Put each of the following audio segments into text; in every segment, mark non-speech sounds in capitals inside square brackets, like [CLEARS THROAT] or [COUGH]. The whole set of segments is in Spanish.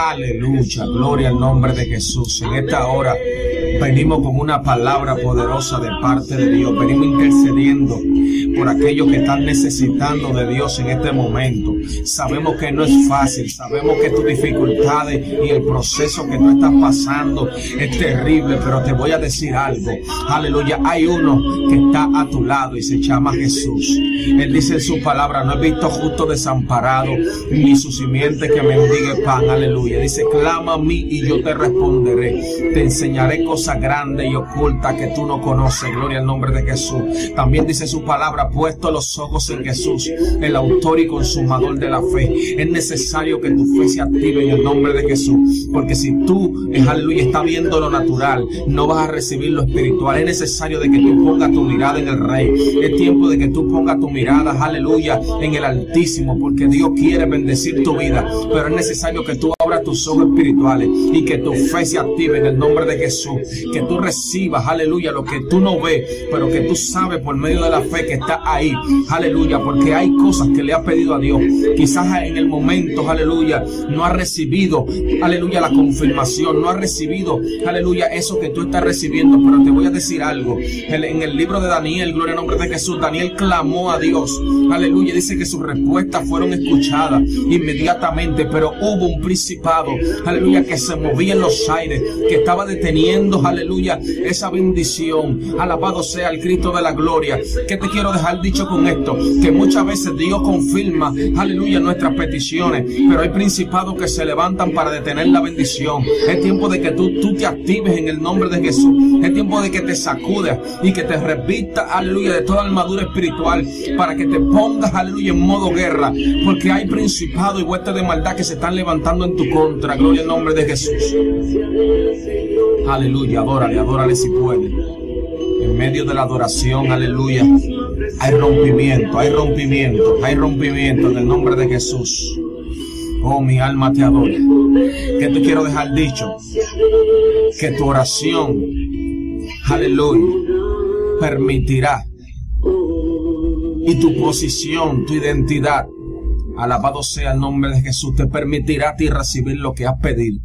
Aleluya, gloria al nombre de Jesús. En esta hora venimos con una palabra poderosa de parte de Dios. Venimos intercediendo por aquellos que están necesitando de Dios en este momento. Sabemos que no es fácil, sabemos que tus dificultades y el proceso que tú estás pasando es terrible, pero te voy a decir algo. Aleluya, hay uno que está a tu lado y se llama Jesús. Él dice en su palabra, no he visto justo desamparado ni su simiente que mendigue pan. Aleluya. Dice, clama a mí y yo te responderé. Te enseñaré cosas grandes y ocultas que tú no conoces. Gloria al nombre de Jesús. También dice su palabra, puesto los ojos en Jesús, el autor y consumador de la fe. Es necesario que tu fe se active en el nombre de Jesús. Porque si tú, aleluya, está viendo lo natural, no vas a recibir lo espiritual. Es necesario de que tú pongas tu mirada en el Rey. Es tiempo de que tú pongas tu mirada, aleluya, en el Altísimo. Porque Dios quiere bendecir tu vida. Pero es necesario que tú abras tus ojos espirituales y que tu fe se active en el nombre de Jesús. Que tú recibas, aleluya, lo que tú no ves, pero que tú sabes por medio de la fe que está ahí. Aleluya, porque hay cosas que le has pedido a Dios. Quizás en el momento, aleluya, no ha recibido, aleluya, la confirmación, no ha recibido, aleluya, eso que tú estás recibiendo. Pero te voy a decir algo. En el libro de Daniel, gloria al nombre de Jesús, Daniel clamó a Dios. Aleluya, dice que sus respuestas fueron escuchadas inmediatamente, pero hubo un aleluya, que se movía en los aires, que estaba deteniendo, aleluya, esa bendición. Alabado sea el Cristo de la gloria. ¿Qué te quiero dejar dicho con esto? Que muchas veces Dios confirma, aleluya, nuestras peticiones, pero hay principados que se levantan para detener la bendición. Es tiempo de que tú, tú te actives en el nombre de Jesús. Es tiempo de que te sacudes y que te revista, aleluya, de toda armadura espiritual para que te pongas, aleluya, en modo guerra, porque hay principados y huestes de maldad que se están levantando en tu contra. Gloria al nombre de Jesús. Aleluya, adórale, adórale si puede. En medio de la adoración, aleluya, hay rompimiento, hay rompimiento, hay rompimiento en el nombre de Jesús. Oh, mi alma te adora. Que te quiero dejar dicho que tu oración, aleluya, permitirá y tu posición, tu identidad, alabado sea el nombre de Jesús, te permitirá a ti recibir lo que has pedido.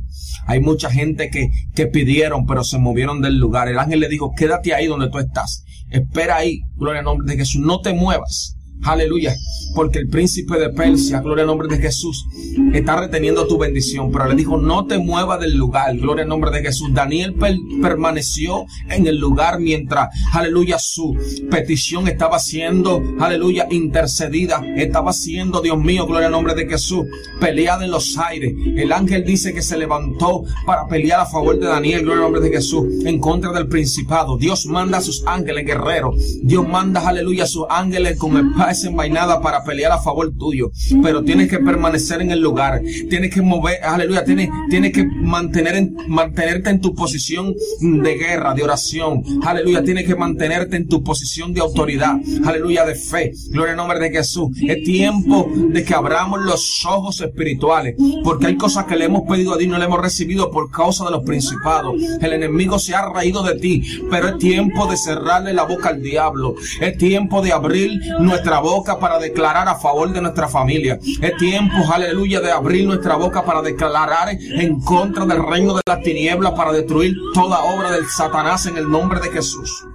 Hay mucha gente que, que pidieron, pero se movieron del lugar. El ángel le dijo, quédate ahí donde tú estás. Espera ahí, gloria al nombre de Jesús. No te muevas. Aleluya. Porque el príncipe de Persia, gloria al nombre de Jesús, está reteniendo tu bendición. Pero le dijo, no te muevas del lugar, gloria al nombre de Jesús. Daniel permaneció en el lugar mientras, aleluya, su petición estaba siendo, aleluya, intercedida. Estaba siendo, Dios mío, gloria al nombre de Jesús, peleada en los aires. El ángel dice que se levantó para pelear a favor de Daniel, gloria al nombre de Jesús, en contra del principado. Dios manda a sus ángeles guerreros. Dios manda, aleluya, a sus ángeles con desenvainada para pelear a favor tuyo, pero tienes que permanecer en el lugar, tienes que mover, aleluya, tienes, tienes que mantener en, mantenerte en tu posición de guerra, de oración, aleluya, tienes que mantenerte en tu posición de autoridad, aleluya, de fe, gloria al nombre de Jesús. Es tiempo de que abramos los ojos espirituales, porque hay cosas que le hemos pedido a Dios y no le hemos recibido por causa de los principados. El enemigo se ha reído de ti, pero es tiempo de cerrarle la boca al diablo, es tiempo de abrir nuestra boca para declarar a favor de nuestra familia. Es tiempo, aleluya, de abrir nuestra boca para declarar en contra del reino de las tinieblas, para destruir toda obra del Satanás en el nombre de Jesús.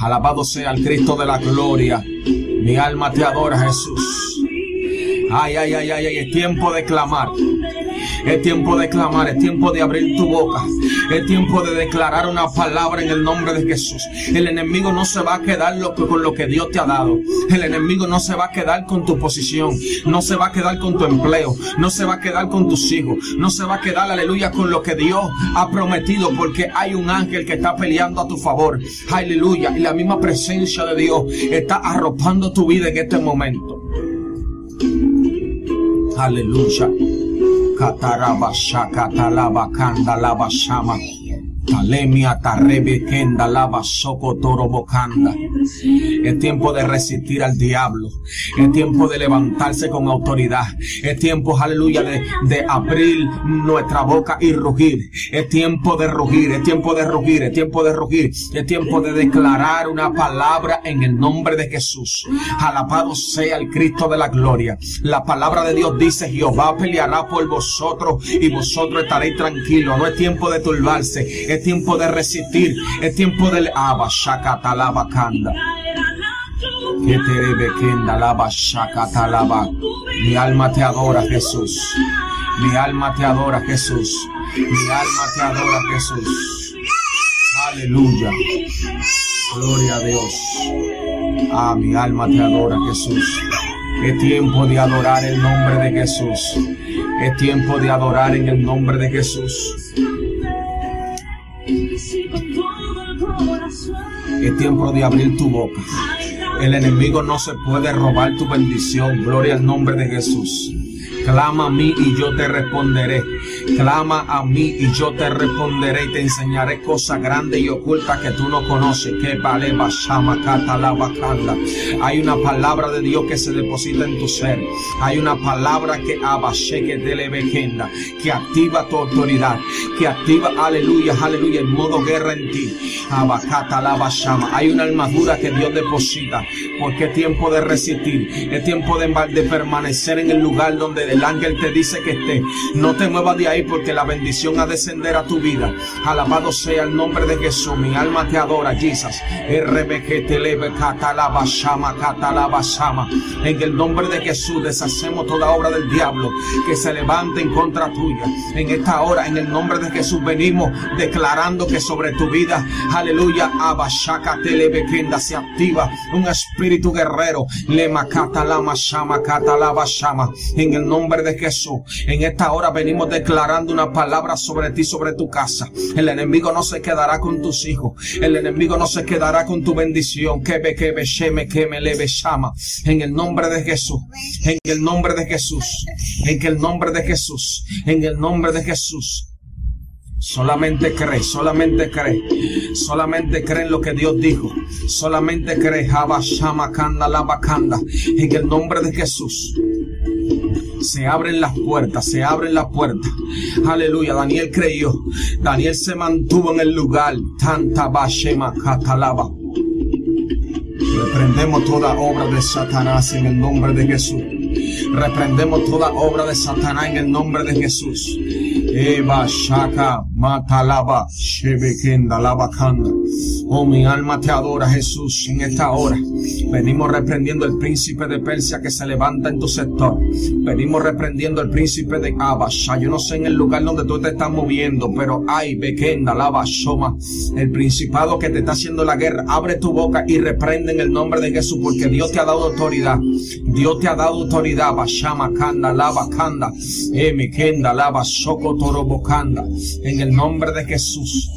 Alabado sea el Cristo de la gloria. Mi alma te adora, Jesús. Ay, ay, ay, ay, ay, es tiempo de clamar. Es tiempo de clamar, es tiempo de abrir tu boca. Es tiempo de declarar una palabra en el nombre de Jesús. El enemigo no se va a quedar con lo que Dios te ha dado. El enemigo no se va a quedar con tu posición. No se va a quedar con tu empleo. No se va a quedar con tus hijos. No se va a quedar, aleluya, con lo que Dios ha prometido. Porque hay un ángel que está peleando a tu favor. Aleluya. Y la misma presencia de Dios está arropando tu vida en este momento. Aleluya kataraba shakatalaba kandalaba shama. Talemia tarrebe kenda soco toro bocanda. Es tiempo de resistir al diablo. Es tiempo de levantarse con autoridad. Es tiempo, aleluya, de, de abrir nuestra boca y rugir. Es tiempo de rugir, es tiempo de rugir, es tiempo de rugir. Es tiempo de declarar una palabra en el nombre de Jesús. Alabado sea el Cristo de la gloria. La palabra de Dios dice, Jehová peleará por vosotros y vosotros estaréis tranquilos. No es tiempo de turbarse tiempo de resistir, es tiempo del abashakatalabakanda. Que te bekenda lava shakatalaba. Mi alma te adora, Jesús. Mi alma te adora, Jesús. Mi alma te adora, Jesús. Aleluya. Gloria a Dios. Ah, mi alma te adora, Jesús. Es tiempo de adorar el nombre de Jesús. Es tiempo de adorar en el nombre de Jesús. Es tiempo de abrir tu boca. El enemigo no se puede robar tu bendición. Gloria al nombre de Jesús. Clama a mí y yo te responderé. Clama a mí y yo te responderé y te enseñaré cosas grandes y ocultas que tú no conoces. Que vale Hay una palabra de Dios que se deposita en tu ser. Hay una palabra que abashe que te levejenda, que activa tu autoridad, que activa, aleluya, aleluya, en modo guerra en ti. La Hay una armadura que Dios deposita. Porque es tiempo de resistir. Es tiempo de, de permanecer en el lugar donde el ángel te dice que esté. No te muevas de ahí porque la bendición a descender a tu vida. Alabado sea el nombre de Jesús. Mi alma te adora, Jesus. En el nombre de Jesús deshacemos toda obra del diablo que se levante en contra tuya. En esta hora, en el nombre de Jesús, venimos declarando que sobre tu vida, aleluya, abashaka telebekenda se activa un espíritu guerrero. Le makata la mashama kata la bashama. En el nombre de Jesús. En esta hora venimos declarando una palabra sobre ti, sobre tu casa. El enemigo no se quedará con tus hijos. El enemigo no se quedará con tu bendición. Que be, que be, sheme, que me leve, llama. En el nombre de Jesús. En el nombre de Jesús. En el nombre de Jesús. En el nombre de Jesús. Solamente cree, solamente cree, solamente cree en lo que Dios dijo. Solamente cree, la bacanda en el nombre de Jesús se abren las puertas, se abren las puertas. Aleluya, Daniel creyó, Daniel se mantuvo en el lugar. Tanta bashema catalaba. Reprendemos toda obra de Satanás en el nombre de Jesús. Reprendemos toda obra de Satanás en el nombre de Jesús. Eva Shaka Matalaba Shebekenda Labakanda. Oh, mi alma te adora, Jesús, en esta hora. Venimos reprendiendo el príncipe de Persia que se levanta en tu sector. Venimos reprendiendo el príncipe de Abasha. Yo no sé en el lugar donde tú te estás moviendo, pero hay Bekenda, Lava, Shoma, el principado que te está haciendo la guerra. Abre tu boca y reprende en el nombre de Jesús, porque Dios te ha dado autoridad. Dios te ha dado autoridad. Bashama Kanda, Lava Kanda, Emekenda, Lava, Soko Torobokanda. En el nombre de Jesús.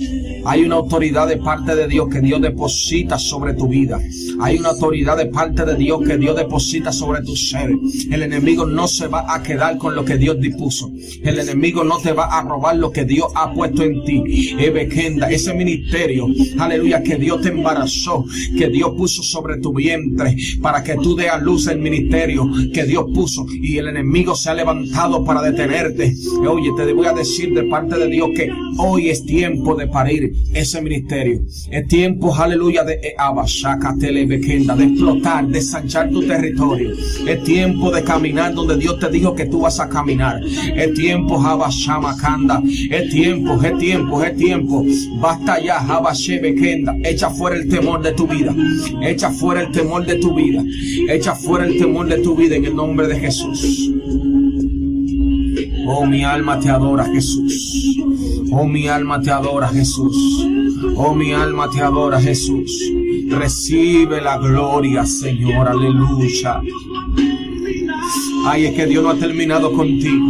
Hay una autoridad de parte de Dios que Dios deposita sobre tu vida. Hay una autoridad de parte de Dios que Dios deposita sobre tu ser. El enemigo no se va a quedar con lo que Dios dispuso. El enemigo no te va a robar lo que Dios ha puesto en ti. Ebekenda, ese ministerio, aleluya, que Dios te embarazó, que Dios puso sobre tu vientre para que tú dé a luz el ministerio que Dios puso y el enemigo se ha levantado para detenerte. Oye, te voy a decir de parte de Dios que hoy es tiempo de parir ese ministerio. Es tiempo, aleluya, de de explotar, de sanchar tu territorio. Es tiempo de caminar donde Dios te dijo que tú vas a caminar. Es tiempo, Kanda. Es tiempo, es tiempo, es tiempo. Basta ya, Kenda. Echa fuera el temor de tu vida. Echa fuera el temor de tu vida. Echa fuera el temor de tu vida en el nombre de Jesús. Oh, mi alma te adora, Jesús. Oh, mi alma te adora, Jesús. Oh, mi alma te adora, Jesús. Recibe la gloria, Señor. Aleluya. Ay, es que Dios no ha terminado contigo.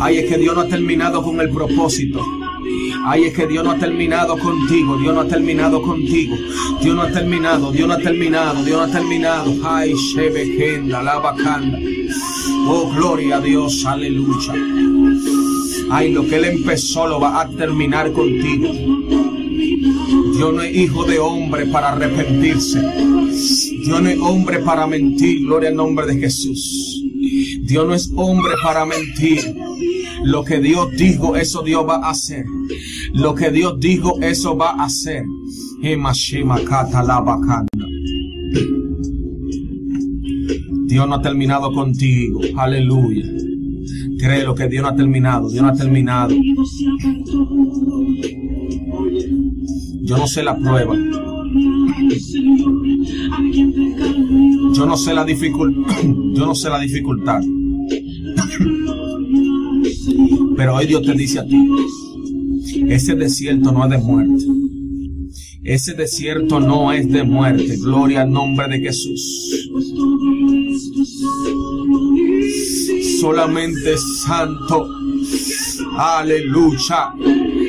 Ay, es que Dios no ha terminado con el propósito. Ay, es que Dios no ha terminado contigo. Dios no ha terminado contigo. Dios no ha terminado. Dios no ha terminado. Dios no ha terminado. Ay, Shebekenda, la bacanda. Oh, gloria a Dios. Aleluya. Ay, lo que Él empezó lo va a terminar contigo. Dios no es hijo de hombre para arrepentirse. Dios no es hombre para mentir. Gloria al nombre de Jesús. Dios no es hombre para mentir. Lo que Dios dijo, eso Dios va a hacer. Lo que Dios dijo, eso va a hacer. Dios no ha terminado contigo. Aleluya. Creo que Dios no ha terminado. Dios no ha terminado. Yo no sé la prueba. Yo no sé la dificultad. [CLEARS THROAT] Yo no sé la dificultad. Pero hoy Dios te dice a ti, ese desierto no es de muerte. Ese desierto no es de muerte. Gloria al nombre de Jesús. Solamente santo. Aleluya.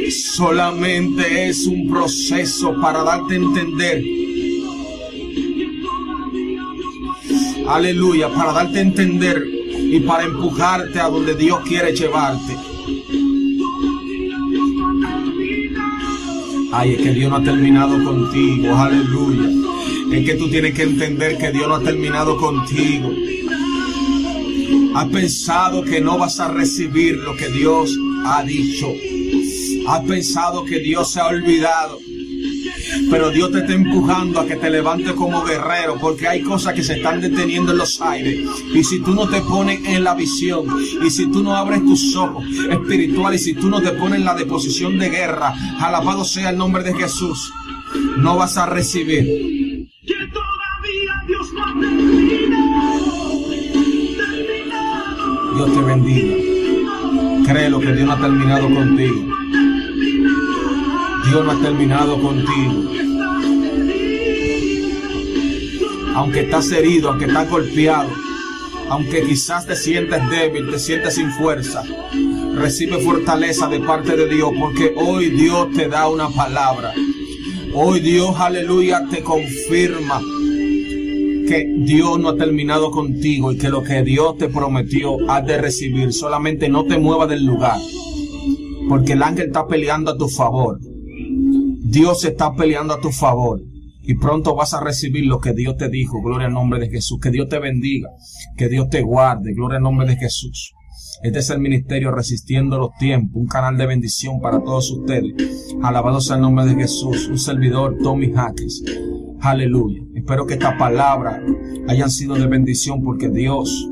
Solamente es un proceso para darte a entender. Aleluya. Para darte a entender y para empujarte a donde Dios quiere llevarte. Ay, es que Dios no ha terminado contigo. Aleluya. Es que tú tienes que entender que Dios no ha terminado contigo. Has pensado que no vas a recibir lo que Dios ha dicho. Has pensado que Dios se ha olvidado. Pero Dios te está empujando a que te levantes como guerrero, porque hay cosas que se están deteniendo en los aires. Y si tú no te pones en la visión, y si tú no abres tus ojos espirituales, y si tú no te pones en la deposición de guerra, alabado sea el nombre de Jesús, no vas a recibir. Dios te bendiga. Créelo que Dios no ha terminado contigo. Dios no ha terminado contigo. Aunque estás herido, aunque estás golpeado, aunque quizás te sientes débil, te sientes sin fuerza, recibe fortaleza de parte de Dios, porque hoy Dios te da una palabra. Hoy Dios, aleluya, te confirma que Dios no ha terminado contigo y que lo que Dios te prometió has de recibir. Solamente no te muevas del lugar, porque el ángel está peleando a tu favor. Dios está peleando a tu favor y pronto vas a recibir lo que Dios te dijo. Gloria al nombre de Jesús. Que Dios te bendiga, que Dios te guarde. Gloria al nombre de Jesús. Este es el ministerio Resistiendo los Tiempos, un canal de bendición para todos ustedes. Alabado sea el nombre de Jesús. Un servidor, Tommy Jaques. Aleluya. Espero que esta palabra hayan sido de bendición porque Dios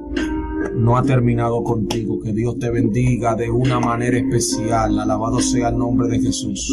no ha terminado contigo. Que Dios te bendiga de una manera especial. Alabado sea el nombre de Jesús.